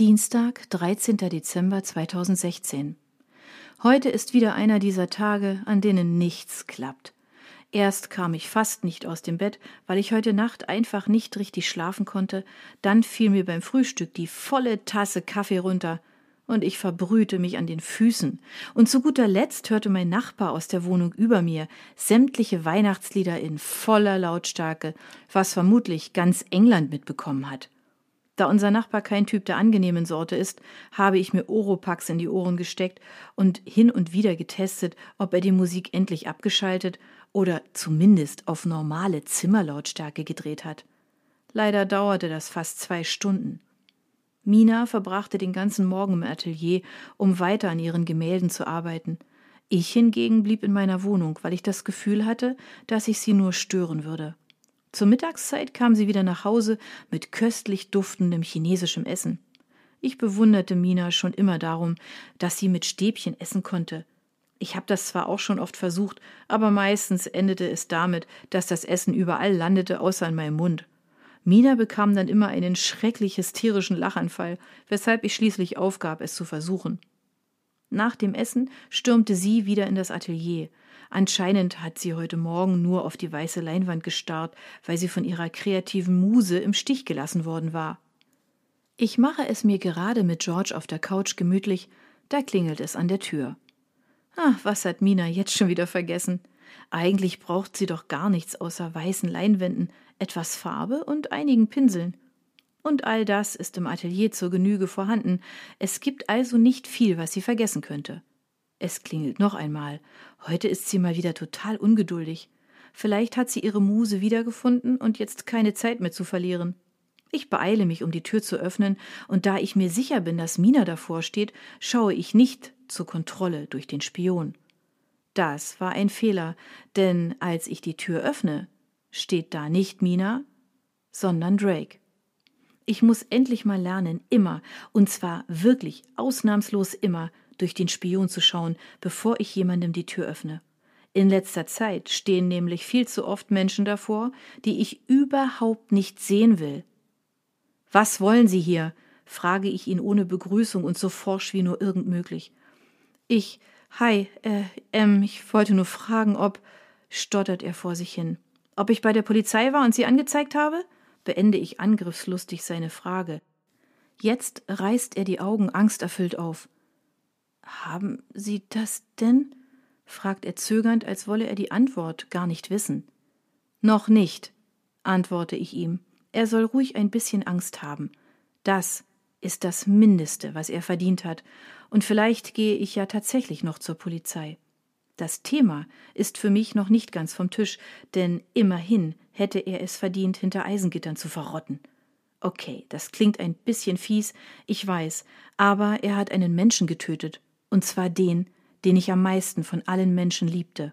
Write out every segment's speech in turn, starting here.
Dienstag, 13. Dezember 2016. Heute ist wieder einer dieser Tage, an denen nichts klappt. Erst kam ich fast nicht aus dem Bett, weil ich heute Nacht einfach nicht richtig schlafen konnte, dann fiel mir beim Frühstück die volle Tasse Kaffee runter, und ich verbrühte mich an den Füßen. Und zu guter Letzt hörte mein Nachbar aus der Wohnung über mir sämtliche Weihnachtslieder in voller Lautstärke, was vermutlich ganz England mitbekommen hat. Da unser Nachbar kein Typ der angenehmen Sorte ist, habe ich mir Oropax in die Ohren gesteckt und hin und wieder getestet, ob er die Musik endlich abgeschaltet oder zumindest auf normale Zimmerlautstärke gedreht hat. Leider dauerte das fast zwei Stunden. Mina verbrachte den ganzen Morgen im Atelier, um weiter an ihren Gemälden zu arbeiten. Ich hingegen blieb in meiner Wohnung, weil ich das Gefühl hatte, dass ich sie nur stören würde. Zur Mittagszeit kam sie wieder nach Hause mit köstlich duftendem chinesischem Essen. Ich bewunderte Mina schon immer darum, dass sie mit Stäbchen essen konnte. Ich habe das zwar auch schon oft versucht, aber meistens endete es damit, dass das Essen überall landete, außer in meinem Mund. Mina bekam dann immer einen schrecklich hysterischen Lachanfall, weshalb ich schließlich aufgab, es zu versuchen. Nach dem Essen stürmte sie wieder in das Atelier. Anscheinend hat sie heute Morgen nur auf die weiße Leinwand gestarrt, weil sie von ihrer kreativen Muse im Stich gelassen worden war. Ich mache es mir gerade mit George auf der Couch gemütlich, da klingelt es an der Tür. Ah, was hat Mina jetzt schon wieder vergessen? Eigentlich braucht sie doch gar nichts außer weißen Leinwänden, etwas Farbe und einigen Pinseln. Und all das ist im Atelier zur Genüge vorhanden. Es gibt also nicht viel, was sie vergessen könnte. Es klingelt noch einmal. Heute ist sie mal wieder total ungeduldig. Vielleicht hat sie ihre Muse wiedergefunden und jetzt keine Zeit mehr zu verlieren. Ich beeile mich, um die Tür zu öffnen, und da ich mir sicher bin, dass Mina davor steht, schaue ich nicht zur Kontrolle durch den Spion. Das war ein Fehler, denn als ich die Tür öffne, steht da nicht Mina, sondern Drake. Ich muss endlich mal lernen, immer, und zwar wirklich ausnahmslos immer, durch den Spion zu schauen, bevor ich jemandem die Tür öffne. In letzter Zeit stehen nämlich viel zu oft Menschen davor, die ich überhaupt nicht sehen will. Was wollen Sie hier? frage ich ihn ohne Begrüßung und so forsch wie nur irgend möglich. Ich, hi, äh, ähm, ich wollte nur fragen, ob, stottert er vor sich hin. Ob ich bei der Polizei war und Sie angezeigt habe? Beende ich angriffslustig seine Frage. Jetzt reißt er die Augen angsterfüllt auf. Haben Sie das denn? fragt er zögernd, als wolle er die Antwort gar nicht wissen. Noch nicht, antworte ich ihm. Er soll ruhig ein bisschen Angst haben. Das ist das Mindeste, was er verdient hat, und vielleicht gehe ich ja tatsächlich noch zur Polizei. Das Thema ist für mich noch nicht ganz vom Tisch, denn immerhin hätte er es verdient, hinter Eisengittern zu verrotten. Okay, das klingt ein bisschen fies, ich weiß, aber er hat einen Menschen getötet, und zwar den, den ich am meisten von allen Menschen liebte.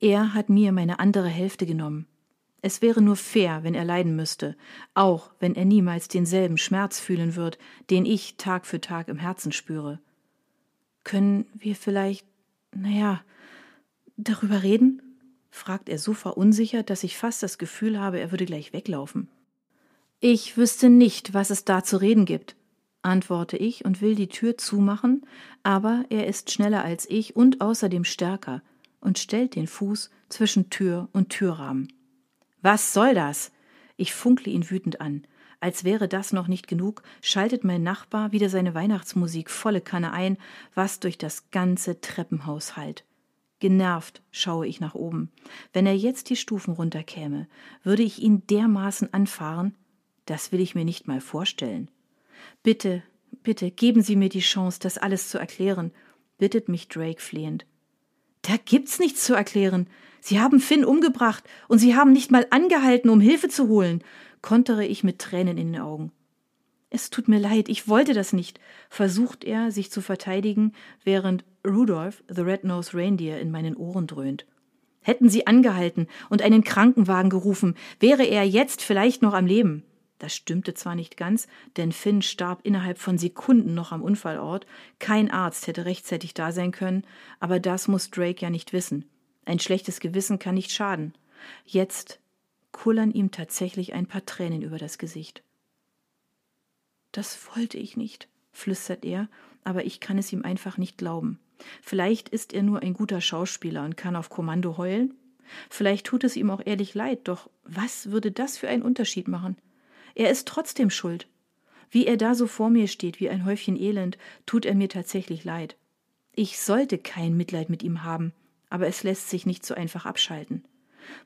Er hat mir meine andere Hälfte genommen. Es wäre nur fair, wenn er leiden müsste, auch wenn er niemals denselben Schmerz fühlen wird, den ich Tag für Tag im Herzen spüre. Können wir vielleicht, naja, Darüber reden? fragt er so verunsichert, dass ich fast das Gefühl habe, er würde gleich weglaufen. Ich wüsste nicht, was es da zu reden gibt, antworte ich und will die Tür zumachen, aber er ist schneller als ich und außerdem stärker und stellt den Fuß zwischen Tür und Türrahmen. Was soll das? Ich funkle ihn wütend an. Als wäre das noch nicht genug, schaltet mein Nachbar wieder seine Weihnachtsmusik volle Kanne ein, was durch das ganze Treppenhaus hallt. Genervt schaue ich nach oben. Wenn er jetzt die Stufen runterkäme, würde ich ihn dermaßen anfahren, das will ich mir nicht mal vorstellen. Bitte, bitte, geben Sie mir die Chance, das alles zu erklären, bittet mich Drake flehend. Da gibt's nichts zu erklären. Sie haben Finn umgebracht und Sie haben nicht mal angehalten, um Hilfe zu holen, kontere ich mit Tränen in den Augen. Es tut mir leid, ich wollte das nicht, versucht er, sich zu verteidigen, während Rudolph, the Red-Nosed Reindeer, in meinen Ohren dröhnt. Hätten sie angehalten und einen Krankenwagen gerufen, wäre er jetzt vielleicht noch am Leben. Das stimmte zwar nicht ganz, denn Finn starb innerhalb von Sekunden noch am Unfallort. Kein Arzt hätte rechtzeitig da sein können, aber das muss Drake ja nicht wissen. Ein schlechtes Gewissen kann nicht schaden. Jetzt kullern ihm tatsächlich ein paar Tränen über das Gesicht. Das wollte ich nicht, flüstert er, aber ich kann es ihm einfach nicht glauben. Vielleicht ist er nur ein guter Schauspieler und kann auf Kommando heulen? Vielleicht tut es ihm auch ehrlich leid, doch was würde das für einen Unterschied machen? Er ist trotzdem schuld. Wie er da so vor mir steht, wie ein Häufchen Elend, tut er mir tatsächlich leid. Ich sollte kein Mitleid mit ihm haben, aber es lässt sich nicht so einfach abschalten.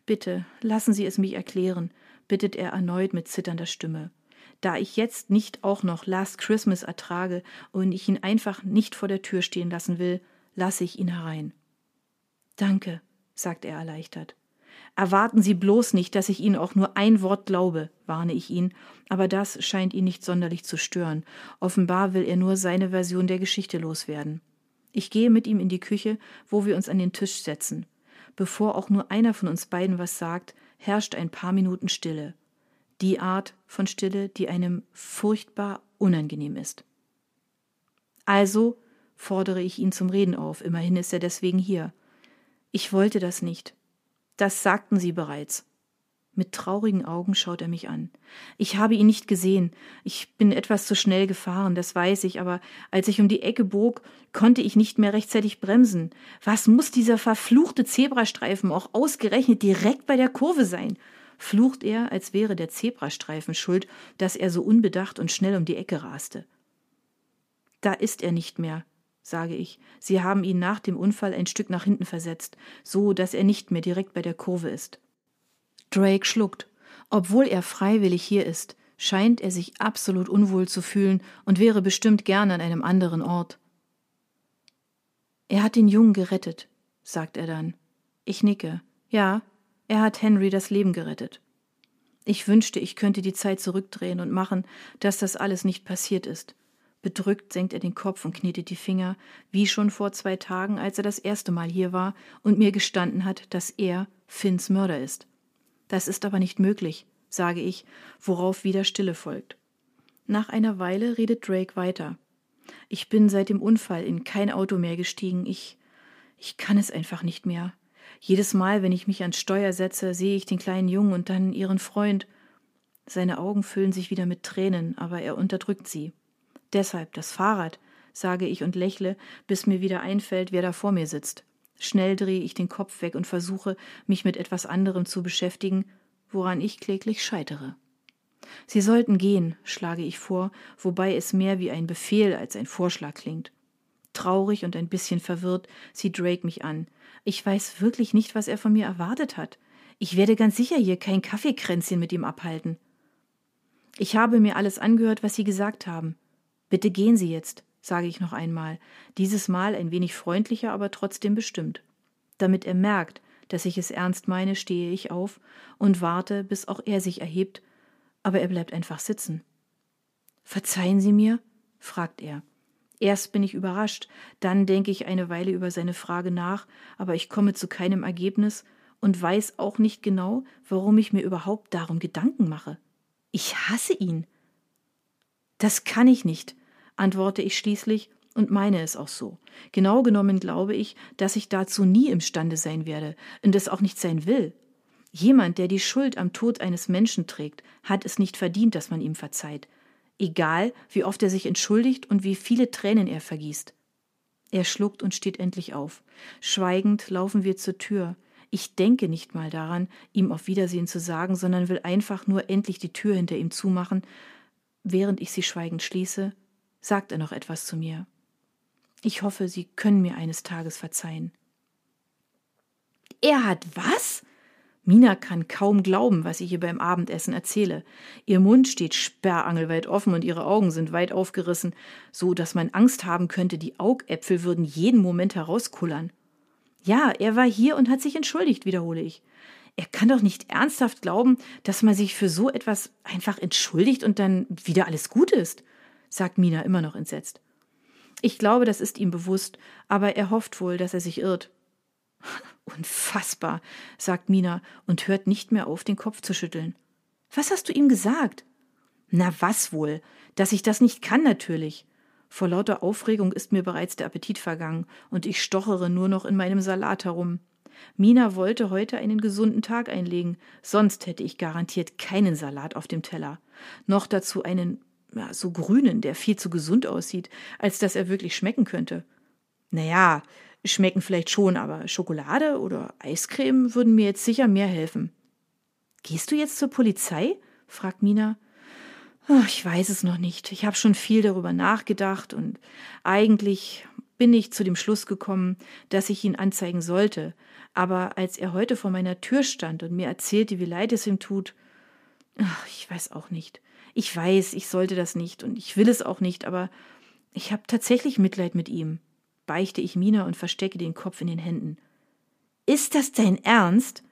Bitte, lassen Sie es mich erklären, bittet er erneut mit zitternder Stimme. Da ich jetzt nicht auch noch Last Christmas ertrage und ich ihn einfach nicht vor der Tür stehen lassen will, lasse ich ihn herein. Danke, sagt er erleichtert. Erwarten Sie bloß nicht, dass ich Ihnen auch nur ein Wort glaube, warne ich ihn, aber das scheint ihn nicht sonderlich zu stören. Offenbar will er nur seine Version der Geschichte loswerden. Ich gehe mit ihm in die Küche, wo wir uns an den Tisch setzen. Bevor auch nur einer von uns beiden was sagt, herrscht ein paar Minuten Stille. Die Art von Stille, die einem furchtbar unangenehm ist. Also fordere ich ihn zum Reden auf, immerhin ist er deswegen hier. Ich wollte das nicht. Das sagten Sie bereits. Mit traurigen Augen schaut er mich an. Ich habe ihn nicht gesehen. Ich bin etwas zu schnell gefahren, das weiß ich, aber als ich um die Ecke bog, konnte ich nicht mehr rechtzeitig bremsen. Was muss dieser verfluchte Zebrastreifen auch ausgerechnet direkt bei der Kurve sein? Flucht er, als wäre der Zebrastreifen schuld, dass er so unbedacht und schnell um die Ecke raste. Da ist er nicht mehr, sage ich. Sie haben ihn nach dem Unfall ein Stück nach hinten versetzt, so dass er nicht mehr direkt bei der Kurve ist. Drake schluckt. Obwohl er freiwillig hier ist, scheint er sich absolut unwohl zu fühlen und wäre bestimmt gern an einem anderen Ort. Er hat den Jungen gerettet, sagt er dann. Ich nicke. Ja, er hat Henry das Leben gerettet. Ich wünschte, ich könnte die Zeit zurückdrehen und machen, dass das alles nicht passiert ist. Bedrückt senkt er den Kopf und knetet die Finger, wie schon vor zwei Tagen, als er das erste Mal hier war und mir gestanden hat, dass er Finns Mörder ist. Das ist aber nicht möglich, sage ich, worauf wieder Stille folgt. Nach einer Weile redet Drake weiter. Ich bin seit dem Unfall in kein Auto mehr gestiegen. Ich. ich kann es einfach nicht mehr. Jedes Mal, wenn ich mich ans Steuer setze, sehe ich den kleinen Jungen und dann ihren Freund. Seine Augen füllen sich wieder mit Tränen, aber er unterdrückt sie. Deshalb das Fahrrad, sage ich und lächle, bis mir wieder einfällt, wer da vor mir sitzt. Schnell drehe ich den Kopf weg und versuche, mich mit etwas anderem zu beschäftigen, woran ich kläglich scheitere. Sie sollten gehen, schlage ich vor, wobei es mehr wie ein Befehl als ein Vorschlag klingt. Traurig und ein bisschen verwirrt sieht Drake mich an. Ich weiß wirklich nicht, was er von mir erwartet hat. Ich werde ganz sicher hier kein Kaffeekränzchen mit ihm abhalten. Ich habe mir alles angehört, was Sie gesagt haben. Bitte gehen Sie jetzt, sage ich noch einmal, dieses Mal ein wenig freundlicher, aber trotzdem bestimmt. Damit er merkt, dass ich es ernst meine, stehe ich auf und warte, bis auch er sich erhebt, aber er bleibt einfach sitzen. Verzeihen Sie mir? fragt er. Erst bin ich überrascht, dann denke ich eine Weile über seine Frage nach, aber ich komme zu keinem Ergebnis und weiß auch nicht genau, warum ich mir überhaupt darum Gedanken mache. Ich hasse ihn. Das kann ich nicht, antworte ich schließlich und meine es auch so. Genau genommen glaube ich, dass ich dazu nie imstande sein werde und es auch nicht sein will. Jemand, der die Schuld am Tod eines Menschen trägt, hat es nicht verdient, dass man ihm verzeiht, egal wie oft er sich entschuldigt und wie viele Tränen er vergießt. Er schluckt und steht endlich auf. Schweigend laufen wir zur Tür. Ich denke nicht mal daran, ihm auf Wiedersehen zu sagen, sondern will einfach nur endlich die Tür hinter ihm zumachen. Während ich sie schweigend schließe, sagt er noch etwas zu mir. Ich hoffe, Sie können mir eines Tages verzeihen. Er hat was? Mina kann kaum glauben, was ich ihr beim Abendessen erzähle. Ihr Mund steht sperrangelweit offen und ihre Augen sind weit aufgerissen, so dass man Angst haben könnte, die Augäpfel würden jeden Moment herauskullern. Ja, er war hier und hat sich entschuldigt, wiederhole ich. Er kann doch nicht ernsthaft glauben, dass man sich für so etwas einfach entschuldigt und dann wieder alles gut ist sagt Mina immer noch entsetzt. Ich glaube, das ist ihm bewusst, aber er hofft wohl, dass er sich irrt. Unfassbar, sagt Mina und hört nicht mehr auf, den Kopf zu schütteln. Was hast du ihm gesagt? Na was wohl? Dass ich das nicht kann, natürlich. Vor lauter Aufregung ist mir bereits der Appetit vergangen und ich stochere nur noch in meinem Salat herum. Mina wollte heute einen gesunden Tag einlegen, sonst hätte ich garantiert keinen Salat auf dem Teller. Noch dazu einen ja, so grünen, der viel zu gesund aussieht, als dass er wirklich schmecken könnte. Naja, schmecken vielleicht schon, aber Schokolade oder Eiscreme würden mir jetzt sicher mehr helfen. Gehst du jetzt zur Polizei? fragt Mina. Oh, ich weiß es noch nicht. Ich habe schon viel darüber nachgedacht und eigentlich bin ich zu dem Schluss gekommen, dass ich ihn anzeigen sollte. Aber als er heute vor meiner Tür stand und mir erzählte, wie leid es ihm tut, ach, ich weiß auch nicht. Ich weiß, ich sollte das nicht und ich will es auch nicht, aber ich habe tatsächlich Mitleid mit ihm, beichte ich Mina und verstecke den Kopf in den Händen. Ist das dein Ernst?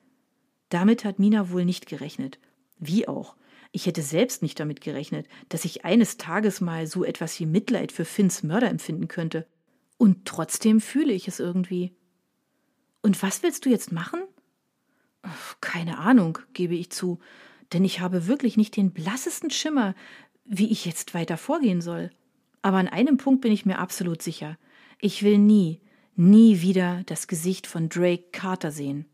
Damit hat Mina wohl nicht gerechnet. Wie auch. Ich hätte selbst nicht damit gerechnet, dass ich eines Tages mal so etwas wie Mitleid für Finns Mörder empfinden könnte. Und trotzdem fühle ich es irgendwie. Und was willst du jetzt machen? Keine Ahnung, gebe ich zu, denn ich habe wirklich nicht den blassesten Schimmer, wie ich jetzt weiter vorgehen soll. Aber an einem Punkt bin ich mir absolut sicher. Ich will nie, nie wieder das Gesicht von Drake Carter sehen.